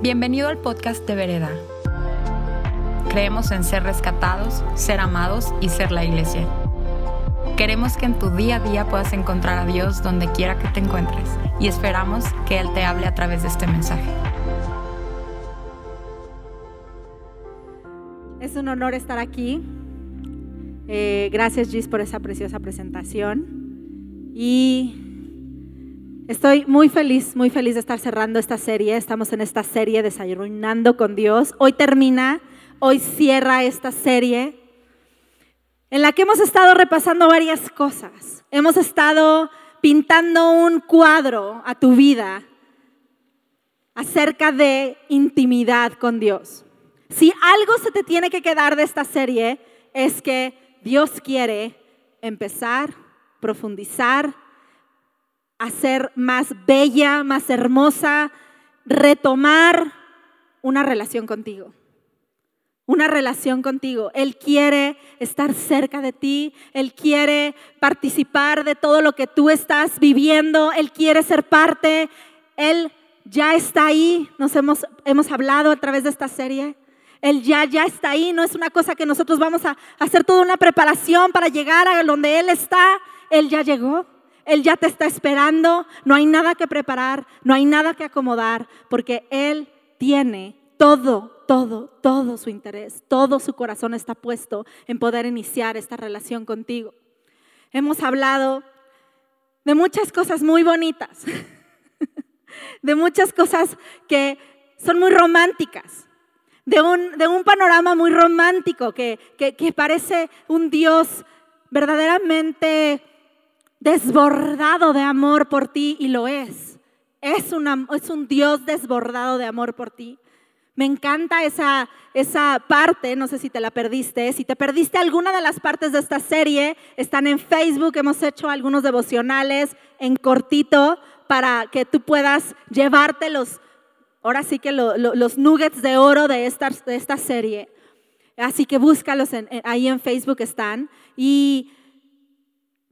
Bienvenido al podcast de Vereda. Creemos en ser rescatados, ser amados y ser la iglesia. Queremos que en tu día a día puedas encontrar a Dios donde quiera que te encuentres y esperamos que Él te hable a través de este mensaje. Es un honor estar aquí. Eh, gracias Gis por esa preciosa presentación. Y Estoy muy feliz, muy feliz de estar cerrando esta serie. Estamos en esta serie Desayunando con Dios. Hoy termina, hoy cierra esta serie en la que hemos estado repasando varias cosas. Hemos estado pintando un cuadro a tu vida acerca de intimidad con Dios. Si algo se te tiene que quedar de esta serie es que Dios quiere empezar, profundizar, hacer más bella, más hermosa, retomar una relación contigo. Una relación contigo. Él quiere estar cerca de ti. Él quiere participar de todo lo que tú estás viviendo. Él quiere ser parte. Él ya está ahí. Nos hemos, hemos hablado a través de esta serie. Él ya, ya está ahí. No es una cosa que nosotros vamos a hacer toda una preparación para llegar a donde Él está. Él ya llegó. Él ya te está esperando, no hay nada que preparar, no hay nada que acomodar, porque Él tiene todo, todo, todo su interés, todo su corazón está puesto en poder iniciar esta relación contigo. Hemos hablado de muchas cosas muy bonitas, de muchas cosas que son muy románticas, de un, de un panorama muy romántico que, que, que parece un Dios verdaderamente desbordado de amor por ti y lo es. Es, es un Dios desbordado de amor por ti. Me encanta esa, esa parte, no sé si te la perdiste. Si te perdiste alguna de las partes de esta serie, están en Facebook, hemos hecho algunos devocionales en cortito para que tú puedas llevarte los, ahora sí que los nuggets de oro de esta, de esta serie. Así que búscalos ahí en Facebook están. Y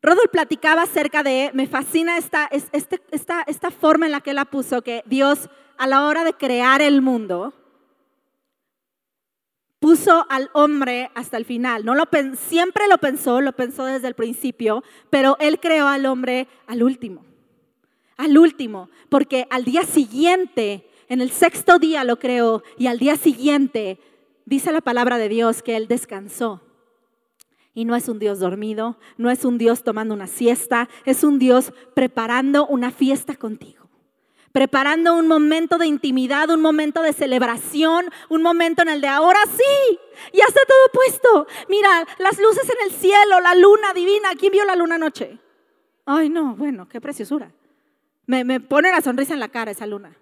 Rodolfo platicaba acerca de, me fascina esta, este, esta, esta forma en la que él la puso, que Dios a la hora de crear el mundo, puso al hombre hasta el final. No lo, siempre lo pensó, lo pensó desde el principio, pero él creó al hombre al último. Al último, porque al día siguiente, en el sexto día lo creó y al día siguiente dice la palabra de Dios que él descansó. Y no es un Dios dormido, no es un Dios tomando una siesta, es un Dios preparando una fiesta contigo. Preparando un momento de intimidad, un momento de celebración, un momento en el de ahora sí, ya está todo puesto. Mira, las luces en el cielo, la luna divina. ¿Quién vio la luna anoche? Ay, no, bueno, qué preciosura. Me, me pone la sonrisa en la cara esa luna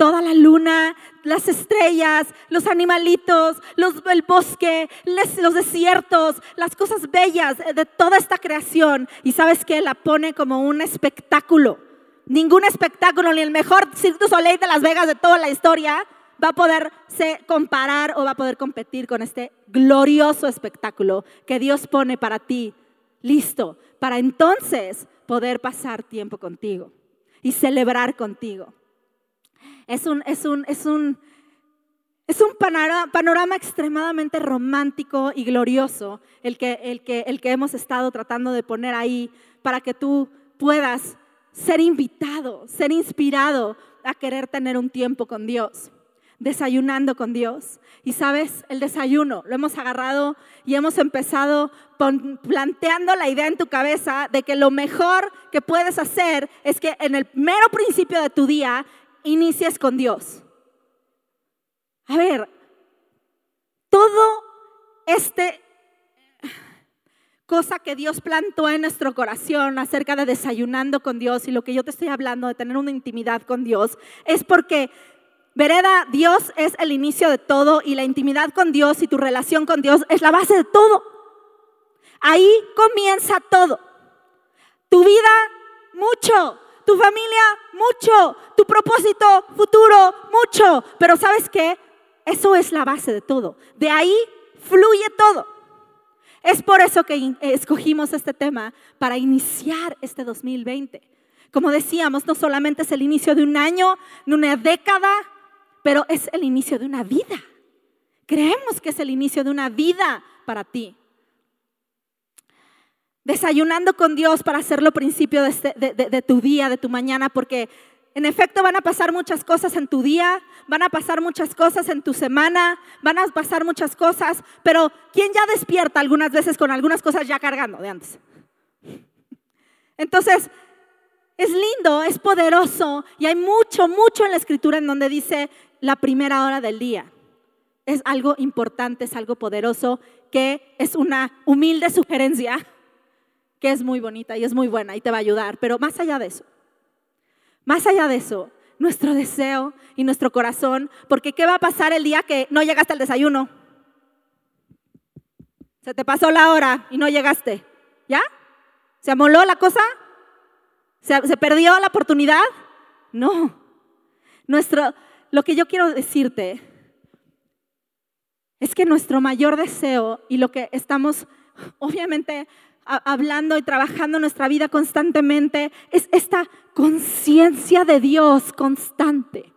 toda la luna, las estrellas, los animalitos, el bosque, los desiertos, las cosas bellas de toda esta creación. Y sabes que la pone como un espectáculo. Ningún espectáculo, ni el mejor Cirque du Soleil de Las Vegas de toda la historia va a poder comparar o va a poder competir con este glorioso espectáculo que Dios pone para ti, listo, para entonces poder pasar tiempo contigo y celebrar contigo. Es un, es un, es un, es un panorama, extremadamente romántico y glorioso el que, el, que, el que hemos estado tratando de poner ahí para que tú puedas ser invitado, ser inspirado a querer tener un tiempo con Dios, desayunando con Dios. Y sabes, el desayuno lo hemos agarrado y hemos empezado planteando la idea en tu cabeza de que lo mejor que puedes hacer es que en el mero principio de tu día inicias con Dios. A ver, todo este cosa que Dios plantó en nuestro corazón acerca de desayunando con Dios y lo que yo te estoy hablando de tener una intimidad con Dios, es porque, vereda, Dios es el inicio de todo y la intimidad con Dios y tu relación con Dios es la base de todo. Ahí comienza todo. Tu vida, mucho tu familia, mucho, tu propósito futuro, mucho. Pero sabes qué? Eso es la base de todo. De ahí fluye todo. Es por eso que escogimos este tema para iniciar este 2020. Como decíamos, no solamente es el inicio de un año, de una década, pero es el inicio de una vida. Creemos que es el inicio de una vida para ti. Desayunando con Dios para hacerlo principio este, de, de tu día, de tu mañana, porque en efecto van a pasar muchas cosas en tu día, van a pasar muchas cosas en tu semana, van a pasar muchas cosas, pero ¿quién ya despierta algunas veces con algunas cosas ya cargando de antes? Entonces, es lindo, es poderoso y hay mucho, mucho en la escritura en donde dice la primera hora del día. Es algo importante, es algo poderoso, que es una humilde sugerencia, que es muy bonita y es muy buena y te va a ayudar. Pero más allá de eso, más allá de eso, nuestro deseo y nuestro corazón, porque ¿qué va a pasar el día que no llegaste al desayuno? Se te pasó la hora y no llegaste. ¿Ya? ¿Se amoló la cosa? ¿Se, se perdió la oportunidad? No. Nuestro, lo que yo quiero decirte es que nuestro mayor deseo y lo que estamos obviamente hablando y trabajando nuestra vida constantemente es esta conciencia de Dios constante.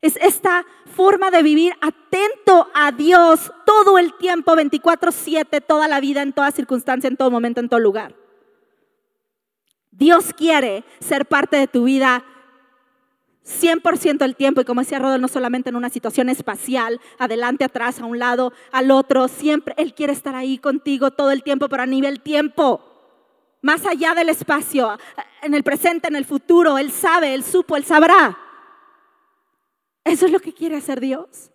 Es esta forma de vivir atento a Dios todo el tiempo, 24/7, toda la vida, en toda circunstancia, en todo momento, en todo lugar. Dios quiere ser parte de tu vida 100% del tiempo, y como decía Rodolfo, no solamente en una situación espacial, adelante, atrás, a un lado, al otro, siempre Él quiere estar ahí contigo todo el tiempo, pero a nivel tiempo, más allá del espacio, en el presente, en el futuro, Él sabe, Él supo, Él sabrá. Eso es lo que quiere hacer Dios.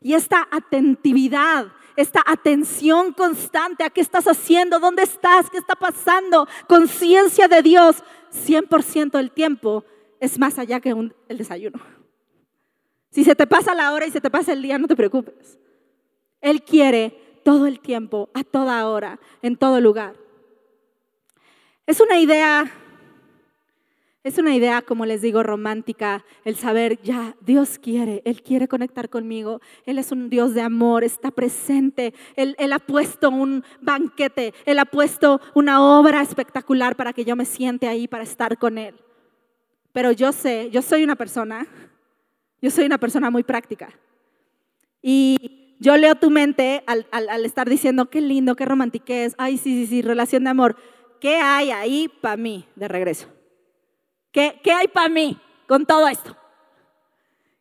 Y esta atentividad, esta atención constante a qué estás haciendo, dónde estás, qué está pasando, conciencia de Dios, 100% del tiempo es más allá que el desayuno. Si se te pasa la hora y se te pasa el día, no te preocupes. Él quiere todo el tiempo, a toda hora, en todo lugar. Es una idea, es una idea, como les digo, romántica, el saber, ya, Dios quiere, Él quiere conectar conmigo, Él es un Dios de amor, está presente, Él, ha puesto un banquete, Él ha puesto una obra espectacular para que yo me siente ahí, para estar con Él. Pero yo sé, yo soy una persona, yo soy una persona muy práctica. Y yo leo tu mente al, estar diciendo, qué lindo, qué romantiquez, ay, sí, sí, sí, relación de amor. ¿Qué hay ahí para mí de regreso? ¿Qué, qué hay para mí con todo esto?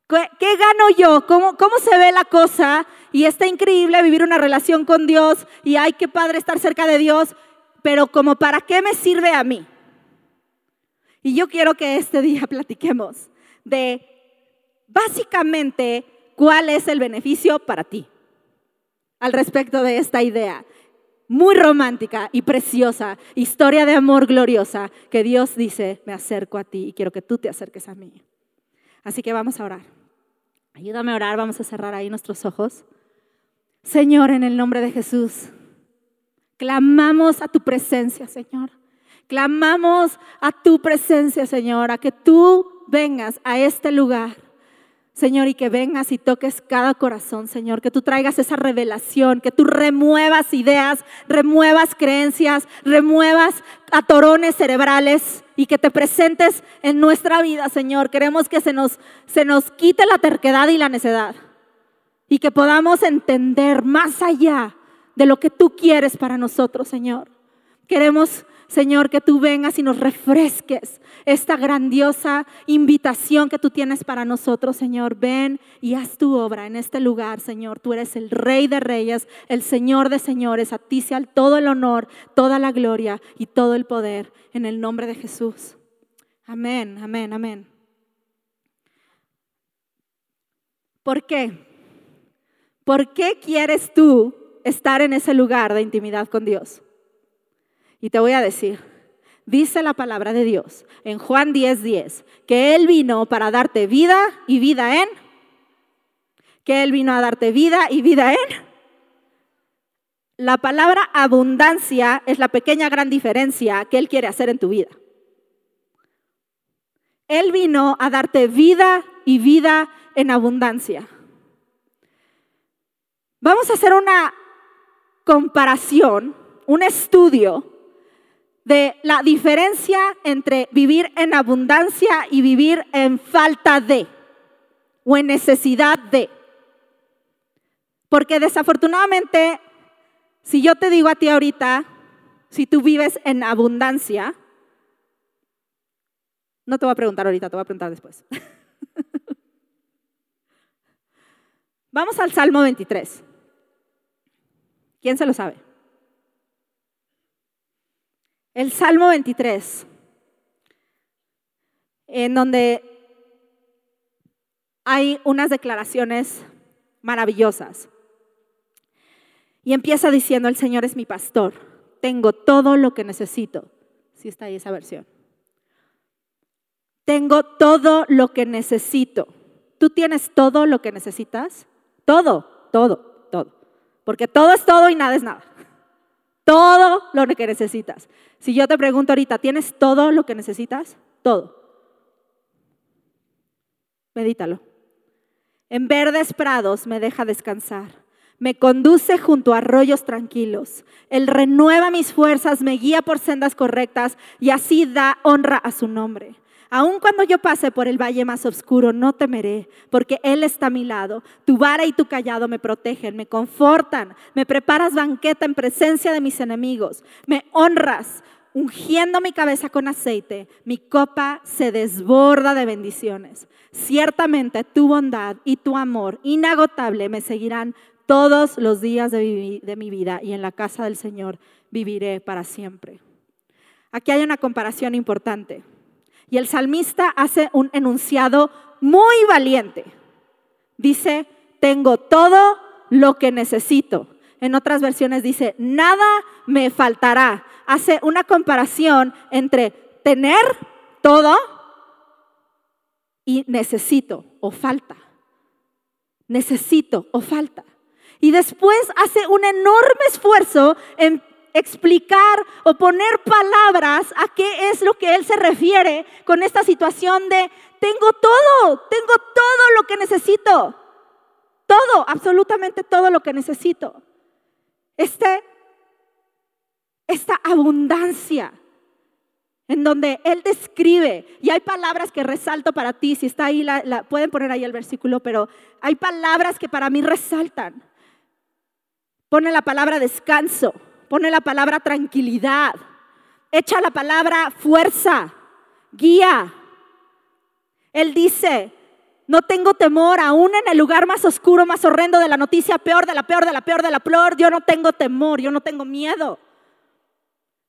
¿Qué, ¿Qué, gano yo? ¿Cómo, ¿Cómo se ve la cosa? Y está increíble vivir una relación con Dios y ay, qué padre estar cerca de Dios, pero como para qué me sirve a mí? Y yo quiero que este día platiquemos de básicamente cuál es el beneficio para ti al respecto de esta idea muy romántica y preciosa, historia de amor gloriosa, que Dios dice, me acerco a ti y quiero que tú te acerques a mí. Así que vamos a orar. Ayúdame a orar, vamos a cerrar ahí nuestros ojos. Señor, en el nombre de Jesús, clamamos a tu presencia, Señor. Clamamos a tu presencia, Señor, a que tú vengas a este lugar. Señor, y que vengas y toques cada corazón, Señor, que tú traigas esa revelación, que tú remuevas ideas, remuevas creencias, remuevas atorones cerebrales y que te presentes en nuestra vida, Señor. Queremos que se nos, se nos quite la terquedad y la necedad y que podamos entender más allá de lo que tú quieres para nosotros, Señor. Queremos Señor, que tú vengas y nos refresques esta grandiosa invitación que tú tienes para nosotros, Señor. Ven y haz tu obra en este lugar, Señor. Tú eres el Rey de Reyes, el Señor de Señores. A ti sea todo el honor, toda la gloria y todo el poder en el nombre de Jesús. Amén, amén, amén. ¿Por qué? ¿Por qué quieres tú estar en ese lugar de intimidad con Dios? Y te voy a decir, dice la palabra de Dios en Juan 10:10, 10, que Él vino para darte vida y vida en, que Él vino a darte vida y vida en. La palabra abundancia es la pequeña gran diferencia que Él quiere hacer en tu vida. Él vino a darte vida y vida en abundancia. Vamos a hacer una comparación, un estudio de la diferencia entre vivir en abundancia y vivir en falta de. o en necesidad de. Porque desafortunadamente, si yo te digo a ti ahorita, si tú vives en abundancia, no te voy a preguntar ahorita, te voy a preguntar después. Vamos al Salmo 23. ¿Quién se lo sabe? El Salmo 23, en donde hay unas declaraciones maravillosas. Y empieza diciendo, el Señor es mi pastor, tengo todo lo que necesito. Si está ahí esa versión. Tengo todo lo que necesito. ¿Tú tienes todo lo que necesitas? Todo, todo, todo. Porque todo es todo y nada es nada. Todo lo que necesitas. Si yo te pregunto ahorita, ¿tienes todo lo que necesitas? Todo. Medítalo. En verdes prados me deja descansar. Me conduce junto a arroyos tranquilos. Él renueva mis fuerzas, me guía por sendas correctas y así da honra a su nombre. Aun cuando yo pase por el valle más oscuro, no temeré, porque Él está a mi lado. Tu vara y tu callado me protegen, me confortan. Me preparas banqueta en presencia de mis enemigos. Me honras, ungiendo mi cabeza con aceite. Mi copa se desborda de bendiciones. Ciertamente tu bondad y tu amor inagotable me seguirán todos los días de mi, de mi vida y en la casa del Señor viviré para siempre. Aquí hay una comparación importante. Y el salmista hace un enunciado muy valiente. Dice, tengo todo lo que necesito. En otras versiones dice, nada me faltará. Hace una comparación entre tener todo y necesito o falta. Necesito o falta. Y después hace un enorme esfuerzo en explicar o poner palabras a qué es lo que él se refiere con esta situación de tengo todo, tengo todo lo que necesito. Todo, absolutamente todo lo que necesito. Este, esta abundancia en donde él describe, y hay palabras que resalto para ti, si está ahí, la, pueden poner ahí el versículo, pero hay palabras que para mí resaltan. Pone la palabra descanso, pone la palabra tranquilidad, echa la palabra fuerza, guía. Él dice, no tengo temor, aún en el lugar más oscuro, más horrendo de la noticia, peor de la peor, de la peor, de la peor, yo no tengo temor, yo no tengo miedo.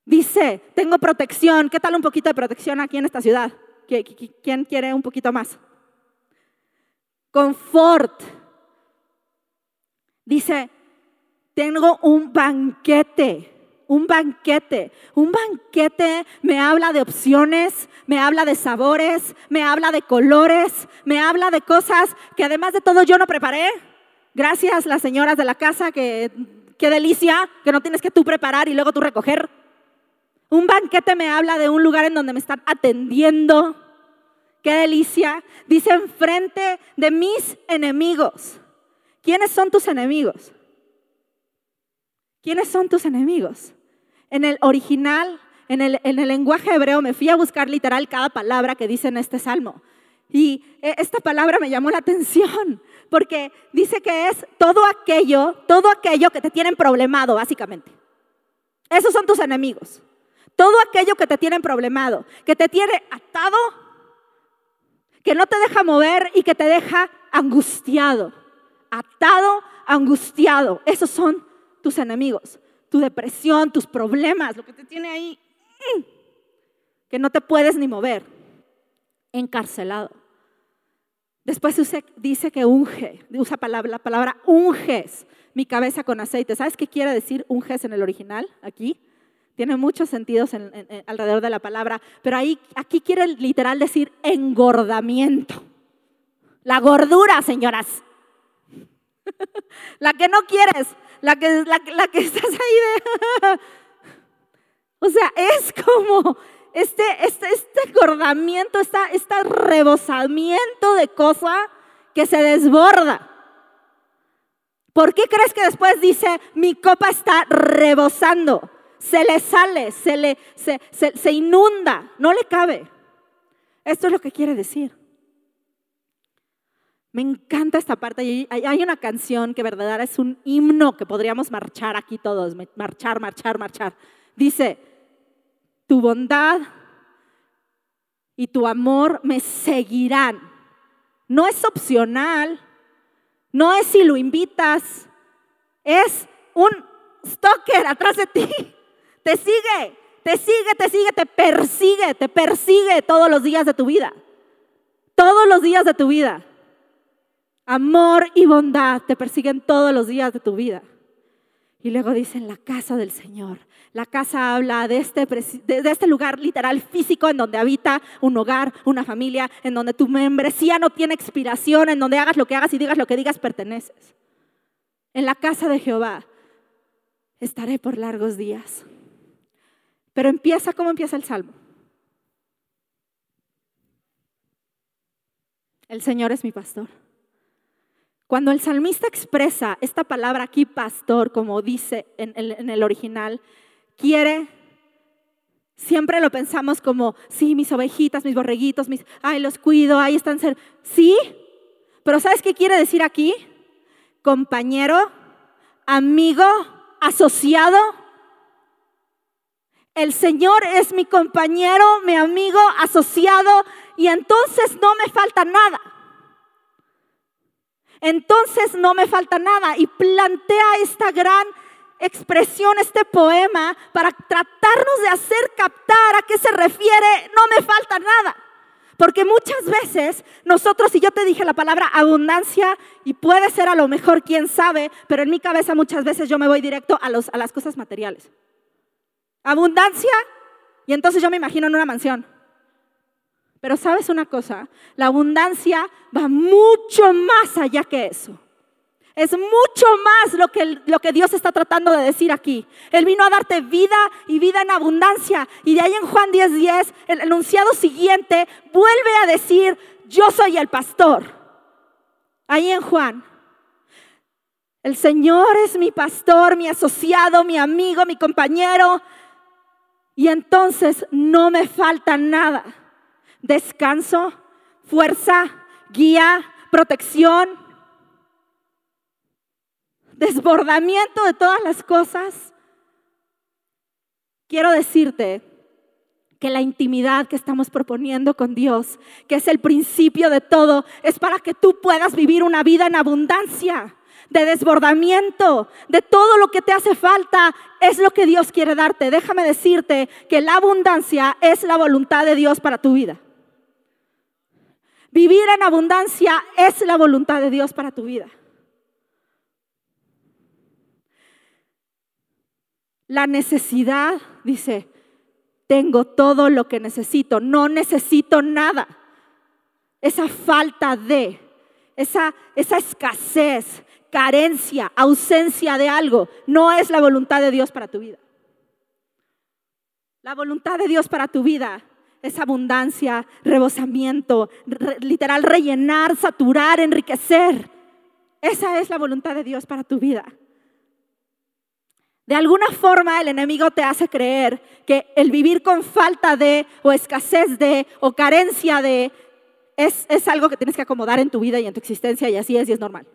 Dice, tengo protección. ¿Qué tal un poquito de protección aquí en esta ciudad? ¿Quién quiere un poquito más? Confort. Dice, tengo un banquete, un banquete. Un banquete me habla de opciones, me habla de sabores, me habla de colores, me habla de cosas que además de todo yo no preparé. Gracias las señoras de la casa, que qué delicia, que no tienes que tú preparar y luego tú recoger. Un banquete me habla de un lugar en donde me están atendiendo. Qué delicia. Dice enfrente de mis enemigos. ¿Quiénes son tus enemigos? ¿Quiénes son tus enemigos? En el original, en el, en el lenguaje hebreo, me fui a buscar literal cada palabra que dice en este salmo. Y eh, esta palabra me llamó la atención porque dice que es todo aquello, todo aquello que te tienen problemado, básicamente. Esos son tus enemigos. Todo aquello que te tienen problemado, que te tiene atado, que no te deja mover y que te deja angustiado. Atado, angustiado. Esos son tus enemigos, tu depresión, tus problemas, lo que te tiene ahí, mm, que no te puedes ni mover, encarcelado. Después dice que unge, usa palabra, la palabra unges mi cabeza con aceite. ¿Sabes qué quiere decir unges en el original aquí? Tiene muchos sentidos alrededor de la palabra, pero ahí, aquí quiere literal decir engordamiento. La gordura, señoras. la que no quieres, la que, la, que estás ahí de... o sea, es como este, este, este acordamiento, este, este rebosamiento de cosa que se desborda. ¿Por qué crees que después dice, mi copa está rebosando? Se le sale, se le se, se inunda, no le cabe. Esto es lo que quiere decir. Me encanta esta parte. Hay una canción que verdadera es un himno que podríamos marchar aquí todos, marchar, marchar, marchar. Dice, tu bondad y tu amor me seguirán. No es opcional, no es si lo invitas, es un stalker atrás de ti. Te sigue, te sigue, te sigue, te persigue, te persigue todos los días de tu vida. Todos los días de tu vida. Amor y bondad te persiguen todos los días de tu vida. Y luego dicen la casa del Señor. La casa habla de este, de este lugar literal físico en donde habita un hogar, una familia, en donde tu membresía no tiene expiración, en donde hagas lo que hagas y digas lo que digas, perteneces. En la casa de Jehová estaré por largos días. Pero empieza como empieza el salmo. El Señor es mi pastor. Cuando el salmista expresa esta palabra aquí, pastor, como dice en el, original, quiere, siempre lo pensamos como, sí, mis ovejitas, mis borreguitos, mis, ay, los cuido, ahí están. Sí, pero ¿sabes qué quiere decir aquí? Compañero, amigo, asociado. El Señor es mi compañero, mi amigo, asociado, y entonces no me falta nada entonces no me falta nada. Y plantea esta gran expresión, este poema, para tratarnos de hacer captar a qué se refiere, no me falta nada. Porque muchas veces nosotros, y yo te dije la palabra abundancia, y puede ser a lo mejor, quién sabe, pero en mi cabeza muchas veces yo me voy directo a, a las cosas materiales. Abundancia, y entonces yo me imagino en una mansión. Pero sabes una cosa, la abundancia va mucho más allá que eso. Es mucho más lo que, lo que Dios está tratando de decir aquí. Él vino a darte vida y vida en abundancia. Y de ahí en Juan 10:10, 10, el enunciado siguiente vuelve a decir, yo soy el pastor. Ahí en Juan. El Señor es mi pastor, mi asociado, mi amigo, mi compañero. Y entonces no me falta nada descanso, fuerza, guía, protección, desbordamiento de todas las cosas. Quiero decirte que la intimidad que estamos proponiendo con Dios, que es el principio de todo, es para que tú puedas vivir una vida en abundancia, de desbordamiento, de todo lo que te hace falta, es lo que Dios quiere darte. Déjame decirte que la abundancia es la voluntad de Dios para tu vida. Vivir en abundancia es la voluntad de Dios para tu vida. La necesidad, dice, tengo todo lo que necesito, no necesito nada. Esa falta de, esa, esa escasez, carencia, ausencia de algo, no es la voluntad de Dios para tu vida. La voluntad de Dios para tu vida es abundancia, rebosamiento, literal rellenar, saturar, enriquecer. Esa es la voluntad de Dios para tu vida. De alguna forma el enemigo te hace creer que el vivir con falta de o escasez de o carencia de es, es algo que tienes que acomodar en tu vida y en tu existencia y así es y es normal.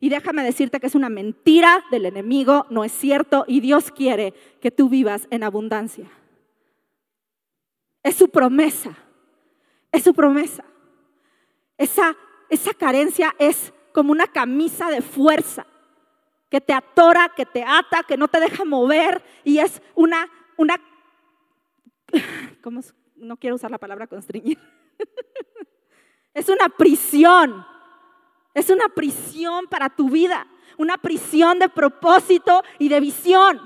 Y déjame decirte que es una mentira del enemigo, no es cierto y Dios quiere que tú vivas en abundancia. Es su promesa. Es su promesa. Esa, esa carencia es como una camisa de fuerza que te atora, que te ata, que no te deja mover y es una, una, ¿cómo? no quiero usar la palabra constreñir. es una prisión. Es una prisión para tu vida, una prisión de propósito y de visión.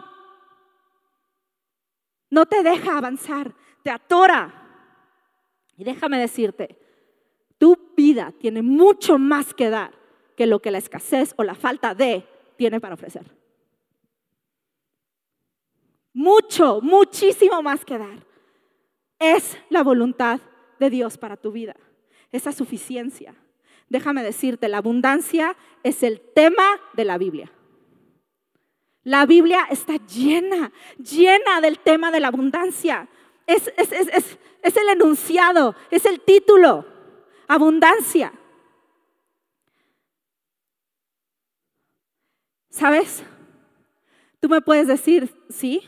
No te deja avanzar, te atora. Y déjame decirte, tu vida tiene mucho más que dar que lo que la escasez o la falta de tiene para ofrecer. Mucho, muchísimo más que dar. Es la voluntad de Dios para tu vida. Esa suficiencia. Déjame decirte, la abundancia es el tema de la Biblia. La Biblia está llena, llena del tema de la abundancia es, es, es, es el enunciado, es el título, abundancia. ¿Sabes? Tú me puedes decir, sí,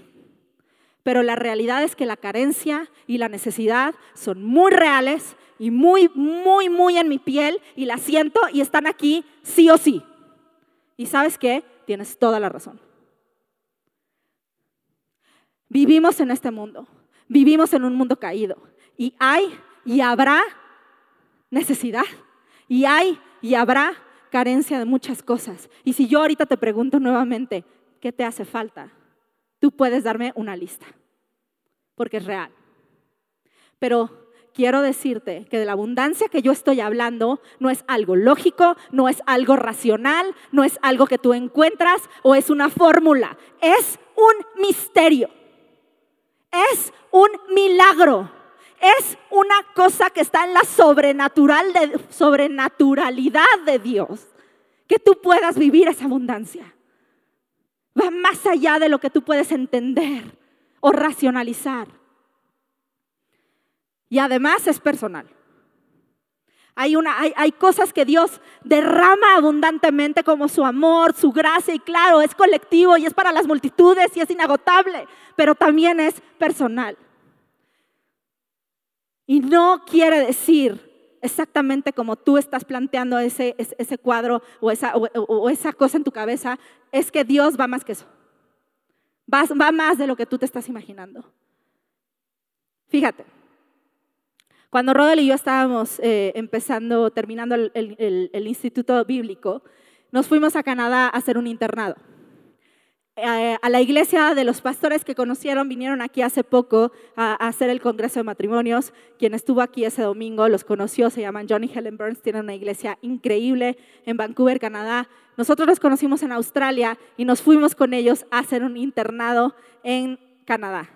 pero la realidad es que la carencia y la necesidad son muy reales y muy, muy, muy en mi piel y la siento y están aquí sí o sí. Y sabes qué, tienes toda la razón. Vivimos en este mundo vivimos en un mundo caído y hay y habrá necesidad y hay y habrá carencia de muchas cosas. Y si yo ahorita te pregunto nuevamente, ¿qué te hace falta? Tú puedes darme una lista, porque es real. Pero quiero decirte que de la abundancia que yo estoy hablando no es algo lógico, no es algo racional, no es algo que tú encuentras o es una fórmula, es un misterio, es un milagro. Es una cosa que está en la sobrenatural de, sobrenaturalidad de Dios. Que tú puedas vivir esa abundancia. Va más allá de lo que tú puedes entender o racionalizar. Y además es personal. Hay, cosas que Dios derrama abundantemente como su amor, su gracia y claro, es colectivo y es para las multitudes y es inagotable, pero también es personal. Y no quiere decir exactamente como tú estás planteando ese, cuadro o esa, cosa en tu cabeza, es que Dios va más que eso. Va más de lo que tú te estás imaginando. Fíjate, cuando Rodel y yo estábamos eh, empezando, terminando el instituto bíblico, nos fuimos a Canadá a hacer un internado. A la iglesia de los pastores que conocieron vinieron aquí hace poco a, hacer el Congreso de Matrimonios. Quien estuvo aquí ese domingo los conoció, se llaman Johnny Helen Burns, tienen una iglesia increíble en Vancouver, Canadá. Nosotros los conocimos en Australia y nos fuimos con ellos a hacer un internado en Canadá.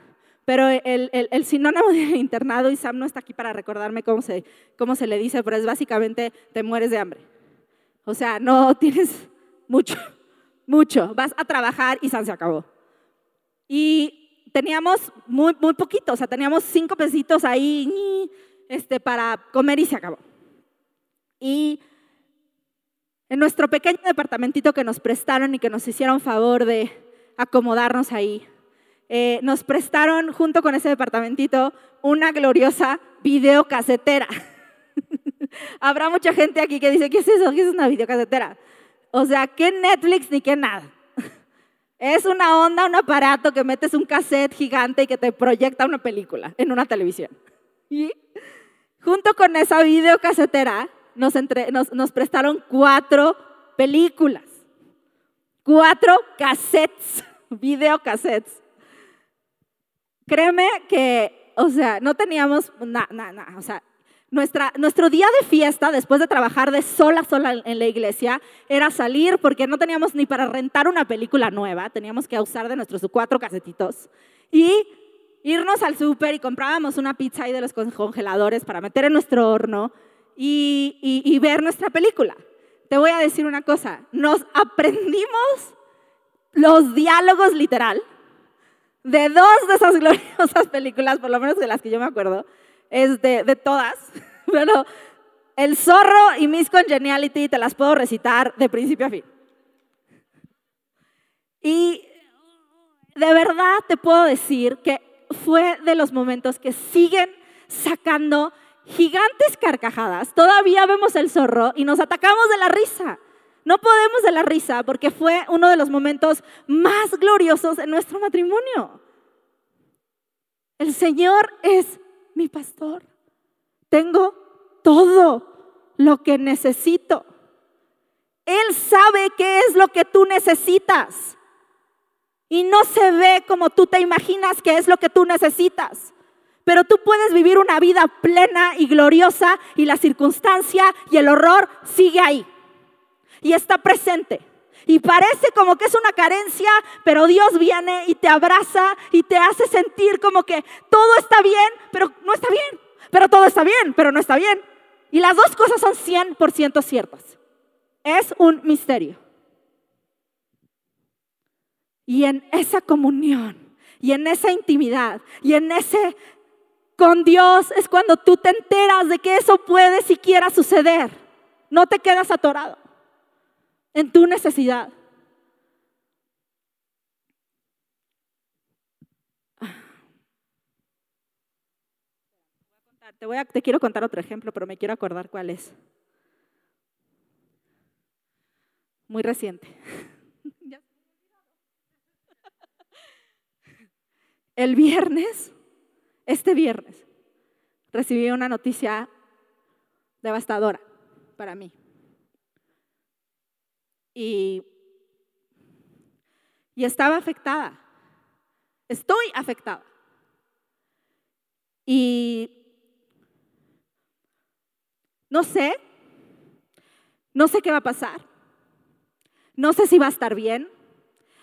Pero el, el, sinónimo de internado, y Sam no está aquí para recordarme cómo se, cómo se le dice, pero es básicamente te mueres de hambre. O sea, no tienes mucho mucho. Vas a trabajar y se acabó. Y teníamos muy, muy poquito, o sea, teníamos cinco pesitos ahí este, para comer y se acabó. Y en nuestro pequeño departamentito que nos prestaron y que nos hicieron favor de acomodarnos ahí, eh, nos prestaron junto con ese departamentito una gloriosa videocasetera. Habrá mucha gente aquí que dice, ¿qué es eso? ¿Qué es una videocasetera? O sea, ¿qué Netflix ni qué nada? Es una onda, un aparato que metes un cassette gigante y que te proyecta una película en una televisión. Y junto con esa videocasetera nos, nos, nos prestaron cuatro películas, cuatro cassettes, videocassettes. Créeme que, o sea, no teníamos nada, nada, o sea, nuestro día de fiesta, después de trabajar de sola sola en la iglesia, era salir porque no teníamos ni para rentar una película nueva, teníamos que usar de nuestros cuatro casetitos y irnos al súper y comprábamos una pizza ahí de los congeladores para meter en nuestro horno y, y ver nuestra película. Te voy a decir una cosa, nos aprendimos los diálogos literal de dos de esas gloriosas películas, por lo menos de las que yo me acuerdo, es de, de todas, pero el zorro y Miss Congeniality te las puedo recitar de principio a fin. Y de verdad te puedo decir que fue de los momentos que siguen sacando gigantes carcajadas. Todavía vemos el zorro y nos atacamos de la risa. No podemos de la risa porque fue uno de los momentos más gloriosos en nuestro matrimonio. El Señor es mi pastor. Tengo todo lo que necesito. Él sabe qué es lo que tú necesitas. Y no se ve como tú te imaginas que es lo que tú necesitas. Pero tú puedes vivir una vida plena y gloriosa y la circunstancia y el horror sigue ahí. Y está presente. Y parece como que es una carencia, pero Dios viene y te abraza y te hace sentir como que todo está bien, pero no está bien. Pero todo está bien, pero no está bien. Y las dos cosas son 100% ciertas. Es un misterio. Y en esa comunión, y en esa intimidad, y en ese con Dios es cuando tú te enteras de que eso puede siquiera suceder. No te quedas atorado en tu necesidad. Te, voy a, te quiero contar otro ejemplo, pero me quiero acordar cuál es. Muy reciente. El viernes, este viernes, recibí una noticia devastadora para mí. Y, y estaba afectada. Estoy afectada. Y no sé, no sé qué va a pasar. No sé si va a estar bien.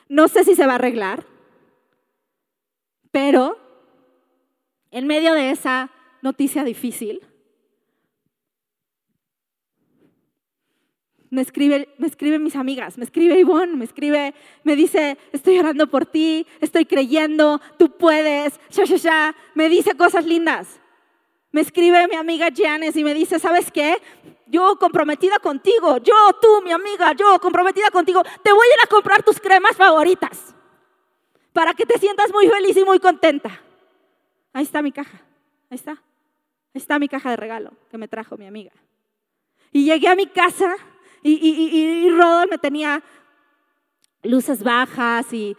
No sé si se va a arreglar. Pero en medio de esa noticia difícil, me escribe, me escriben mis amigas, me escribe Ivonne, me escribe, me dice, estoy orando por ti, estoy creyendo, tú puedes, ya, ya, ya, me dice cosas lindas. Me escribe mi amiga Janes y me dice, ¿sabes qué? Yo comprometida contigo, yo, tú, mi amiga, yo comprometida contigo, te voy a ir a comprar tus cremas favoritas para que te sientas muy feliz y muy contenta. Ahí está mi caja, ahí está. Ahí está mi caja de regalo que me trajo mi amiga. Y llegué a mi casa y, y, me tenía luces bajas y,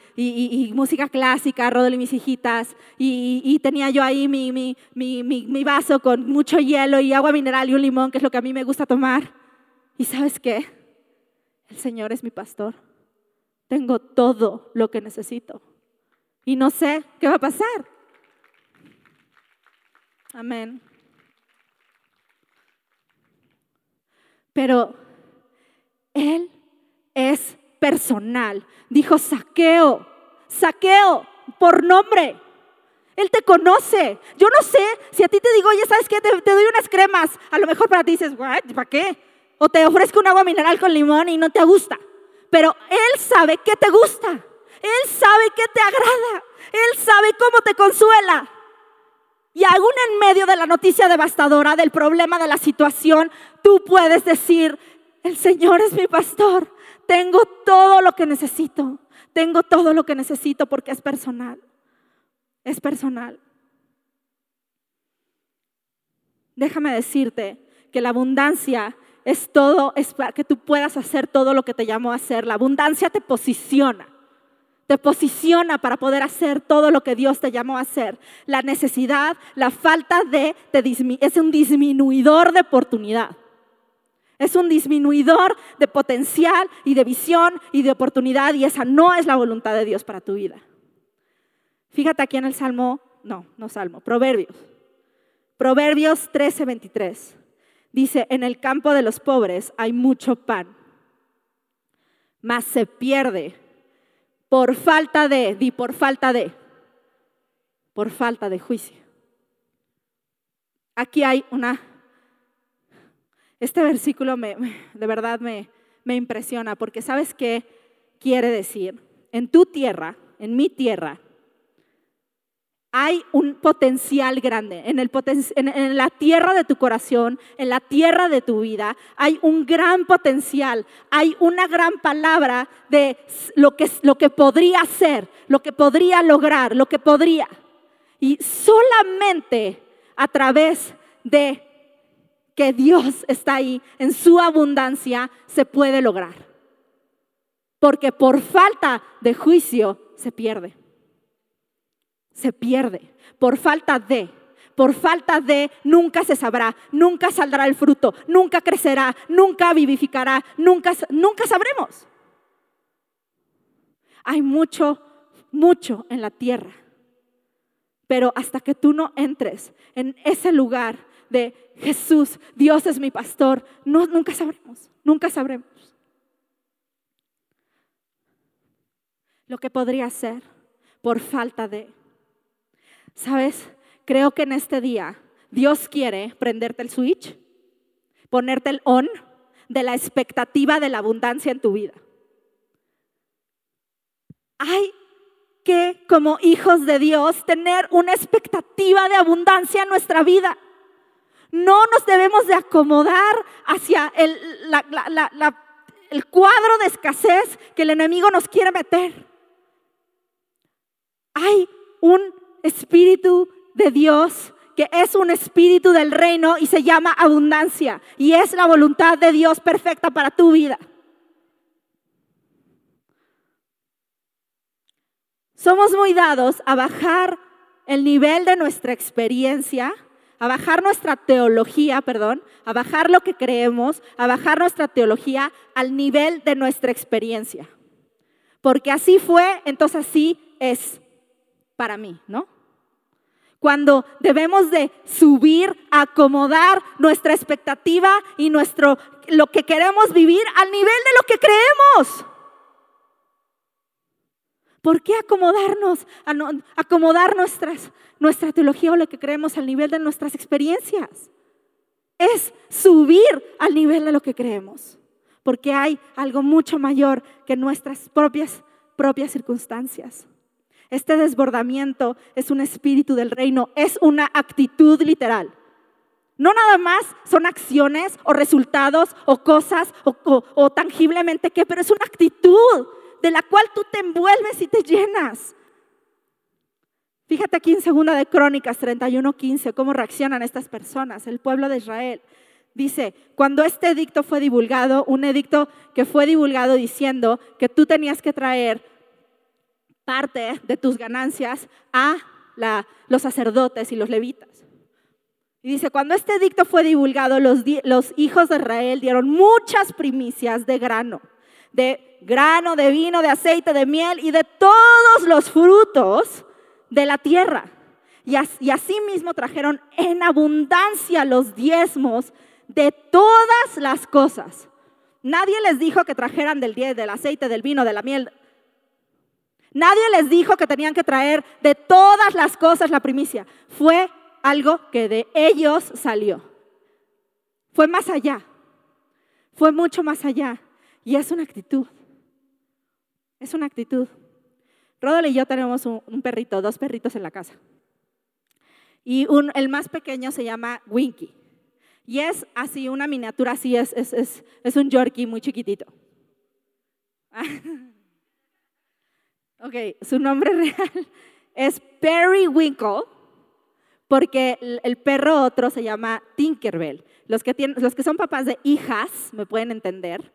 música clásica, Rodol y mis hijitas, y, tenía yo ahí mi, mi, mi, mi, vaso con mucho hielo y agua mineral y un limón, que es lo que a mí me gusta tomar. ¿Y sabes qué? El Señor es mi pastor. Tengo todo lo que necesito. Y no sé qué va a pasar. Amén. Pero Él es personal. Dijo saqueo, saqueo por nombre. Él te conoce. Yo no sé si a ti te digo, oye, ¿sabes qué? Te, doy unas cremas. A lo mejor para ti dices, ¿para qué? O te ofrezco un agua mineral con limón y no te gusta. Pero Él sabe qué te gusta. Él sabe qué te agrada. Él sabe cómo te consuela. Y aún en medio de la noticia devastadora, del problema, de la situación, tú puedes decir, el Señor es mi pastor. Tengo todo lo que necesito. Tengo todo lo que necesito porque es personal. Es personal. Déjame decirte que la abundancia es todo, es para que tú puedas hacer todo lo que te llamó a hacer. La abundancia te posiciona te posiciona para poder hacer todo lo que Dios te llamó a hacer. La necesidad, la falta de, es un disminuidor de oportunidad. Es un disminuidor de potencial y de visión y de oportunidad y esa no es la voluntad de Dios para tu vida. Fíjate aquí en el Salmo, no, no Salmo, Proverbios. Proverbios 13, 23. Dice, en el campo de los pobres hay mucho pan, mas se pierde por falta de, di por falta de, por falta de juicio. Aquí hay una, este versículo me, de verdad me, me impresiona porque sabes qué quiere decir. En tu tierra, en mi tierra, hay un potencial grande. En, el en, la tierra de tu corazón, en la tierra de tu vida, hay un gran potencial. Hay una gran palabra de lo que, lo que podría ser, lo que podría lograr, lo que podría. Y solamente a través de que Dios está ahí en su abundancia se puede lograr. Porque por falta de juicio se pierde. Se pierde. Por falta de, por falta de, nunca se sabrá, nunca saldrá el fruto, nunca crecerá, nunca vivificará, nunca, nunca sabremos. Hay mucho, mucho en la tierra, pero hasta que tú no entres en ese lugar de Jesús, Dios es mi pastor, no, nunca sabremos, nunca sabremos lo que podría ser por falta de. ¿Sabes? Creo que en este día Dios quiere prenderte el switch, ponerte el on de la expectativa de la abundancia en tu vida. Hay que, como hijos de Dios, tener una expectativa de abundancia en nuestra vida. No nos debemos de acomodar hacia el, el cuadro de escasez que el enemigo nos quiere meter. Hay un Espíritu de Dios que es un espíritu del reino y se llama abundancia. Y es la voluntad de Dios perfecta para tu vida. Somos muy dados a bajar el nivel de nuestra experiencia, a bajar nuestra teología, perdón, a bajar lo que creemos, a bajar nuestra teología al nivel de nuestra experiencia. Porque así fue, entonces así es para mí, ¿no? Cuando debemos de subir, acomodar nuestra expectativa y nuestro lo que queremos vivir al nivel de lo que creemos. ¿Por qué acomodarnos, acomodar nuestras, nuestra teología o lo que creemos al nivel de nuestras experiencias? Es subir al nivel de lo que creemos, porque hay algo mucho mayor que nuestras propias, propias circunstancias. Este desbordamiento es un espíritu del reino, es una actitud literal. No nada más son acciones o resultados o cosas o, o tangiblemente qué, pero es una actitud de la cual tú te envuelves y te llenas. Fíjate aquí en Segunda de Crónicas 31:15 cómo reaccionan estas personas, el pueblo de Israel. Dice, cuando este edicto fue divulgado, un edicto que fue divulgado diciendo que tú tenías que traer parte de tus ganancias a los sacerdotes y los levitas. Y dice, cuando este edicto fue divulgado, los, los hijos de Israel dieron muchas primicias de grano de grano, de vino, de aceite, de miel y de todos los frutos de la tierra. Y, así mismo trajeron en abundancia los diezmos de todas las cosas. Nadie les dijo que trajeran del, del aceite, del vino, de la miel. Nadie les dijo que tenían que traer de todas las cosas la primicia. Fue algo que de ellos salió. Fue más allá. Fue mucho más allá. Y es una actitud. Es una actitud. Rodolfo y yo tenemos un, perrito, dos perritos en la casa. Y el más pequeño se llama Winky. Y es así, una miniatura así, es, es, es, un Yorkie muy chiquitito. ok, su nombre real es Perry Winkle, porque el, perro otro se llama Tinkerbell. Los que, tienen, los que son papás de hijas me pueden entender.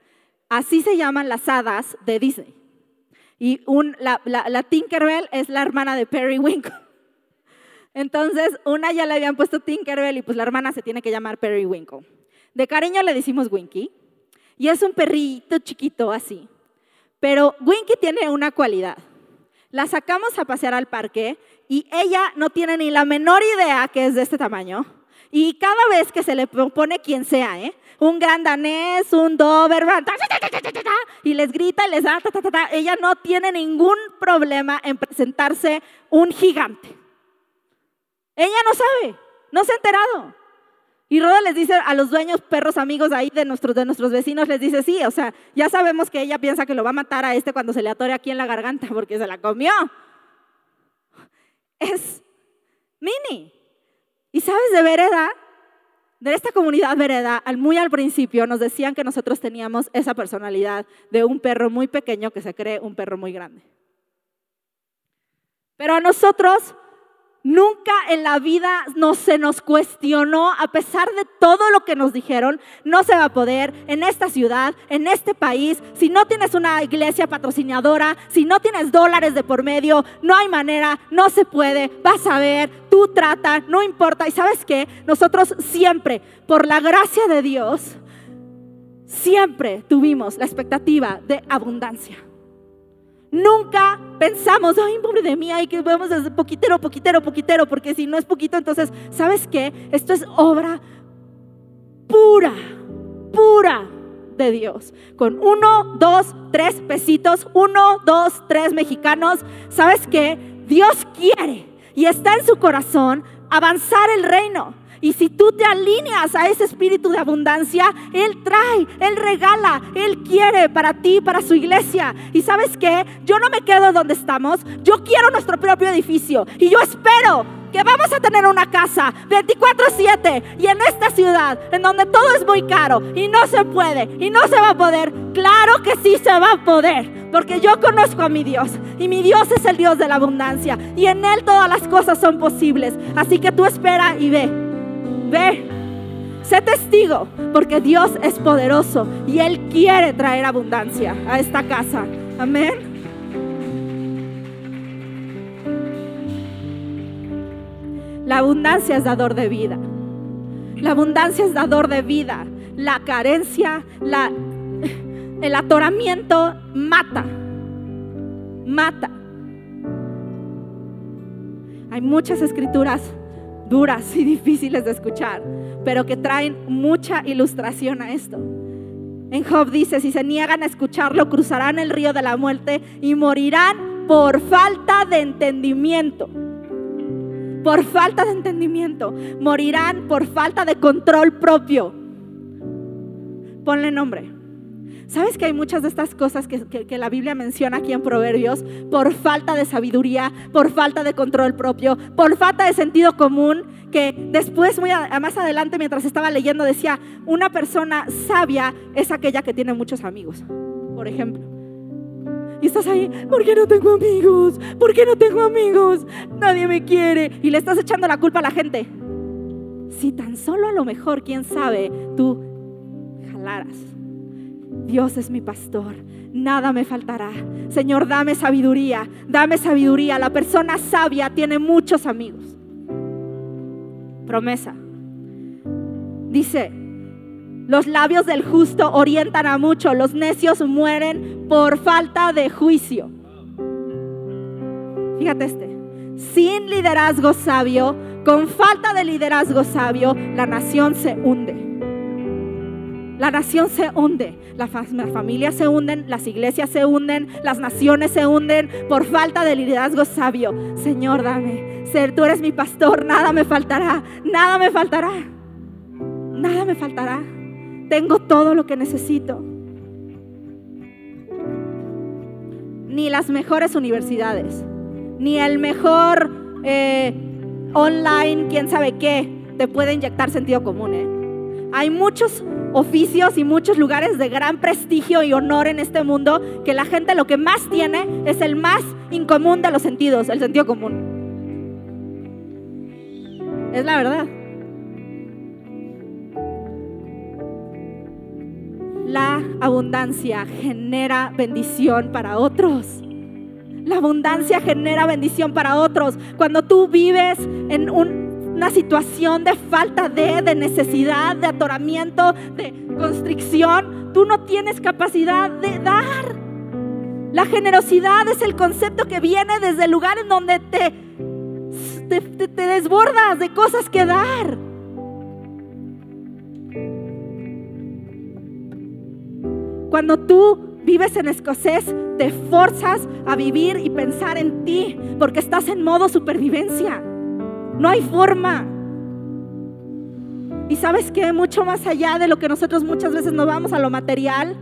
Así se llaman las hadas de Disney. Y la, Tinkerbell es la hermana de Perry Winkle. Entonces, una ya le habían puesto Tinkerbell y pues la hermana se tiene que llamar Perry Winkle. De cariño le decimos Winky. Y es un perrito chiquito así. Pero Winky tiene una cualidad. La sacamos a pasear al parque y ella no tiene ni la menor idea que es de este tamaño. Y cada vez que se le propone quien sea, ¿eh? un gran danés, un Doberman, y les grita y les da, ella no tiene ningún problema en presentarse un gigante. Ella no sabe, no se ha enterado. Y Roda les dice a los dueños, perros amigos ahí de nuestros, de nuestros vecinos, les dice, sí, o sea, ya sabemos que ella piensa que lo va a matar a este cuando se le atore aquí en la garganta porque se la comió. Es mini. Y sabes, de vereda, de esta comunidad vereda, al muy al principio nos decían que nosotros teníamos esa personalidad de un perro muy pequeño que se cree un perro muy grande. Pero a nosotros Nunca en la vida no se nos cuestionó, a pesar de todo lo que nos dijeron, no se va a poder en esta ciudad, en este país. Si no tienes una iglesia patrocinadora, si no tienes dólares de por medio, no hay manera, no se puede. Vas a ver, tú trata, no importa. Y sabes qué, nosotros siempre, por la gracia de Dios, siempre tuvimos la expectativa de abundancia. Nunca pensamos, ay, pobre de mí, hay que vamos a poquitero, poquitero, poquitero, porque si no es poquito, entonces, ¿sabes qué? Esto es obra pura, pura de Dios. Con uno, dos, tres pesitos, uno, dos, tres mexicanos, ¿sabes qué? Dios quiere y está en su corazón avanzar el reino. Y si tú te alineas a ese espíritu de abundancia, Él trae, Él regala, Él quiere para ti, para su iglesia. Y sabes qué, yo no me quedo donde estamos, yo quiero nuestro propio edificio. Y yo espero que vamos a tener una casa 24/7 y en esta ciudad, en donde todo es muy caro y no se puede y no se va a poder, claro que sí se va a poder Porque yo conozco a mi Dios y mi Dios es el Dios de la abundancia y en Él todas las cosas son posibles. Así que tú espera y ve, ve, sé testigo porque Dios es poderoso y Él quiere traer abundancia a esta casa. Amén. La abundancia es dador de vida. La abundancia es dador de vida. La carencia, la, el atoramiento mata. Mata. Hay muchas escrituras duras y difíciles de escuchar, pero que traen mucha ilustración a esto. En Job dice, si se niegan a escucharlo, cruzarán el río de la muerte y morirán por falta de entendimiento por falta de entendimiento, morirán por falta de control propio. Ponle nombre. ¿Sabes que hay muchas de estas cosas que, la Biblia menciona aquí en Proverbios por falta de sabiduría, por falta de control propio, por falta de sentido común? Que después, muy más adelante, mientras estaba leyendo, decía, una persona sabia es aquella que tiene muchos amigos, por ejemplo. Y estás ahí, ¿por qué no tengo amigos? ¿Por qué no tengo amigos? Nadie me quiere. Y le estás echando la culpa a la gente. Si tan solo a lo mejor, quién sabe, tú jalaras. Dios es mi pastor, nada me faltará. Señor, dame sabiduría, dame sabiduría. La persona sabia tiene muchos amigos. Promesa. Dice, los labios del justo orientan a mucho, los necios mueren por falta de juicio. Fíjate este, sin liderazgo sabio, con falta de liderazgo sabio, la nación se hunde. La nación se hunde, las familias se hunden, las iglesias se hunden, las naciones se hunden por falta de liderazgo sabio. Señor, dame, ser tú eres mi pastor, nada me faltará, nada me faltará, nada me faltará tengo todo lo que necesito. Ni las mejores universidades, ni el mejor eh, online, quién sabe qué, te puede inyectar sentido común. ¿eh? Hay muchos oficios y muchos lugares de gran prestigio y honor en este mundo que la gente lo que más tiene es el más incomún de los sentidos, el sentido común. Es la verdad. La abundancia genera bendición para otros. La abundancia genera bendición para otros. Cuando tú vives en una situación de falta de, de necesidad, de atoramiento, de constricción, tú no tienes capacidad de dar. La generosidad es el concepto que viene desde el lugar en donde te, te, te desbordas de cosas que dar. Cuando tú vives en escocés, te forzas a vivir y pensar en ti, porque estás en modo supervivencia. No hay forma. Y sabes que mucho más allá de lo que nosotros muchas veces nos vamos a lo material,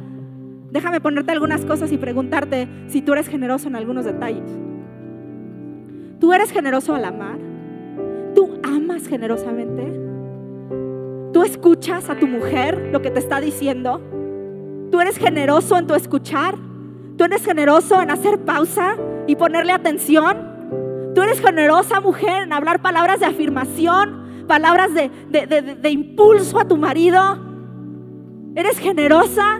déjame ponerte algunas cosas y preguntarte si tú eres generoso en algunos detalles. ¿Tú eres generoso al amar? ¿Tú amas generosamente? ¿Tú escuchas a tu mujer lo que te está diciendo? Tú eres generoso en tu escuchar. Tú eres generoso en hacer pausa y ponerle atención. Tú eres generosa mujer en hablar palabras de afirmación, palabras de, impulso a tu marido. Eres generosa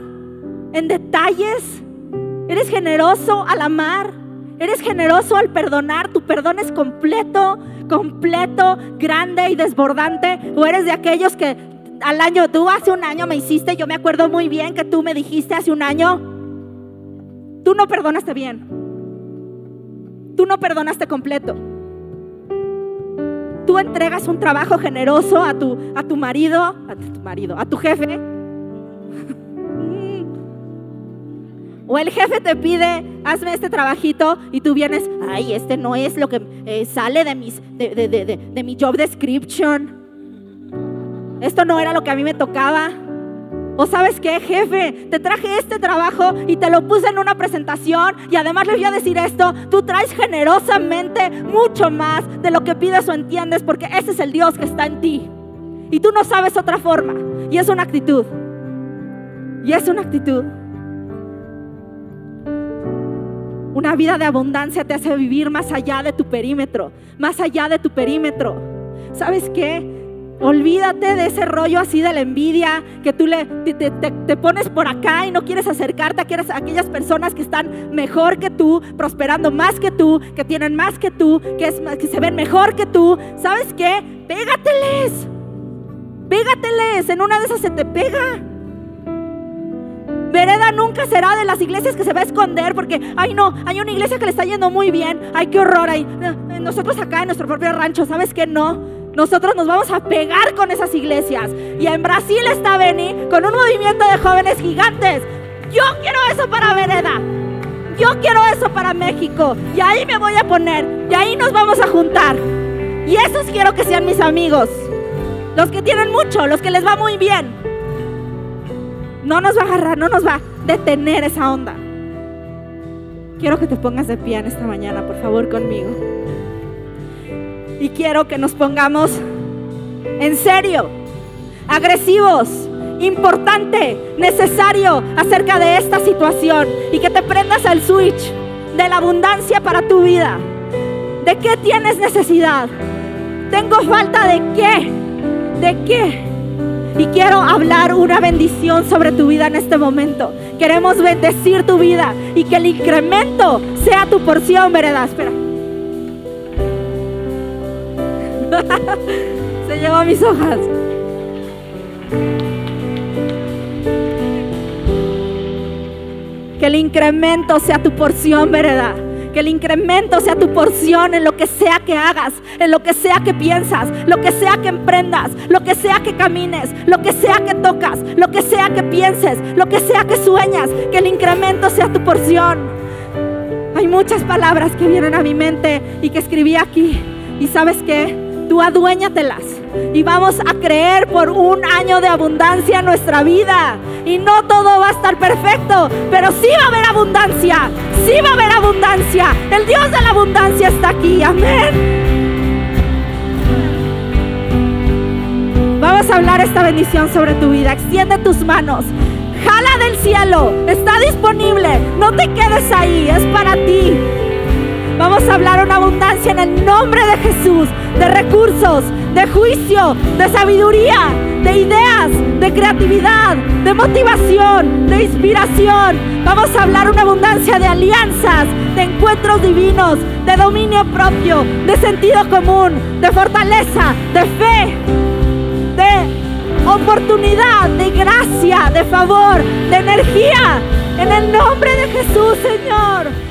en detalles. Eres generoso al amar. Eres generoso al perdonar. Tu perdón es completo, completo, grande y desbordante. O eres de aquellos que al año, tú hace un año me hiciste, yo me acuerdo muy bien que tú me dijiste hace un año, tú no perdonaste bien, tú no perdonaste completo. Tú entregas un trabajo generoso a tu, a tu marido, a tu marido, a tu jefe. O el jefe te pide, hazme este trabajito y tú vienes, ay, este no es lo que eh, sale de, mis, de, de, de, de mi job description. Esto no era lo que a mí me tocaba. O sabes qué, jefe, te traje este trabajo y te lo puse en una presentación y además le voy a decir esto, tú traes generosamente mucho más de lo que pides o entiendes porque ese es el Dios que está en ti. Y tú no sabes otra forma. Y es una actitud. Y es una actitud. Una vida de abundancia te hace vivir más allá de tu perímetro, más allá de tu perímetro. ¿Sabes qué? Olvídate de ese rollo así de la envidia, que tú le, te, pones por acá y no quieres acercarte a aquellas personas que están mejor que tú, prosperando más que tú, que tienen más que tú, que, es, que se ven mejor que tú. ¿Sabes qué? Pégateles. Pégateles. En una de esas se te pega. Vereda nunca será de las iglesias que se va a esconder porque, ay no, hay una iglesia que le está yendo muy bien, ay qué horror, ay, nosotros acá en nuestro propio rancho, ¿sabes qué? No, nosotros nos vamos a pegar con esas iglesias. Y en Brasil está Beni con un movimiento de jóvenes gigantes. Yo quiero eso para Vereda. Yo quiero eso para México. Y ahí me voy a poner. Y ahí nos vamos a juntar. Y esos quiero que sean mis amigos. Los que tienen mucho, los que les va muy bien. No nos va a agarrar, no nos va a detener esa onda. Quiero que te pongas de pie en esta mañana, por favor, conmigo y quiero que nos pongamos en serio, agresivos, importante, necesario acerca de esta situación y que te prendas el switch de la abundancia para tu vida. ¿De qué tienes necesidad? ¿Tengo falta de qué? ¿De qué? Y quiero hablar una bendición sobre tu vida en este momento. Queremos bendecir tu vida y que el incremento sea tu porción, ¿verdad? Espera. Se lleva mis hojas. Que el incremento sea tu porción, ¿verdad? Que el incremento sea tu porción en lo que sea que hagas, en lo que sea que piensas, lo que sea que emprendas, lo que sea que camines, lo que sea que tocas, lo que sea que pienses, lo que sea que sueñas. Que el incremento sea tu porción. Hay muchas palabras que vienen a mi mente y que escribí aquí. ¿Y sabes qué? Tú aduéñatelas. Y vamos a creer por un año de abundancia en nuestra vida. Y no todo va a estar perfecto, pero sí va a haber abundancia. Sí va a haber abundancia. El Dios de la abundancia está aquí. Amén. Vamos a hablar esta bendición sobre tu vida. Extiende tus manos. Jala del cielo. Está disponible. No te quedes ahí. Es para ti. Vamos a hablar una abundancia en el nombre de Jesús, de recursos, de juicio, de sabiduría, de ideas, de creatividad, de motivación, de inspiración. Vamos a hablar una abundancia de alianzas, de encuentros divinos, de dominio propio, de sentido común, de fortaleza, de fe, de oportunidad, de gracia, de favor, de energía. En el nombre de Jesús, Señor.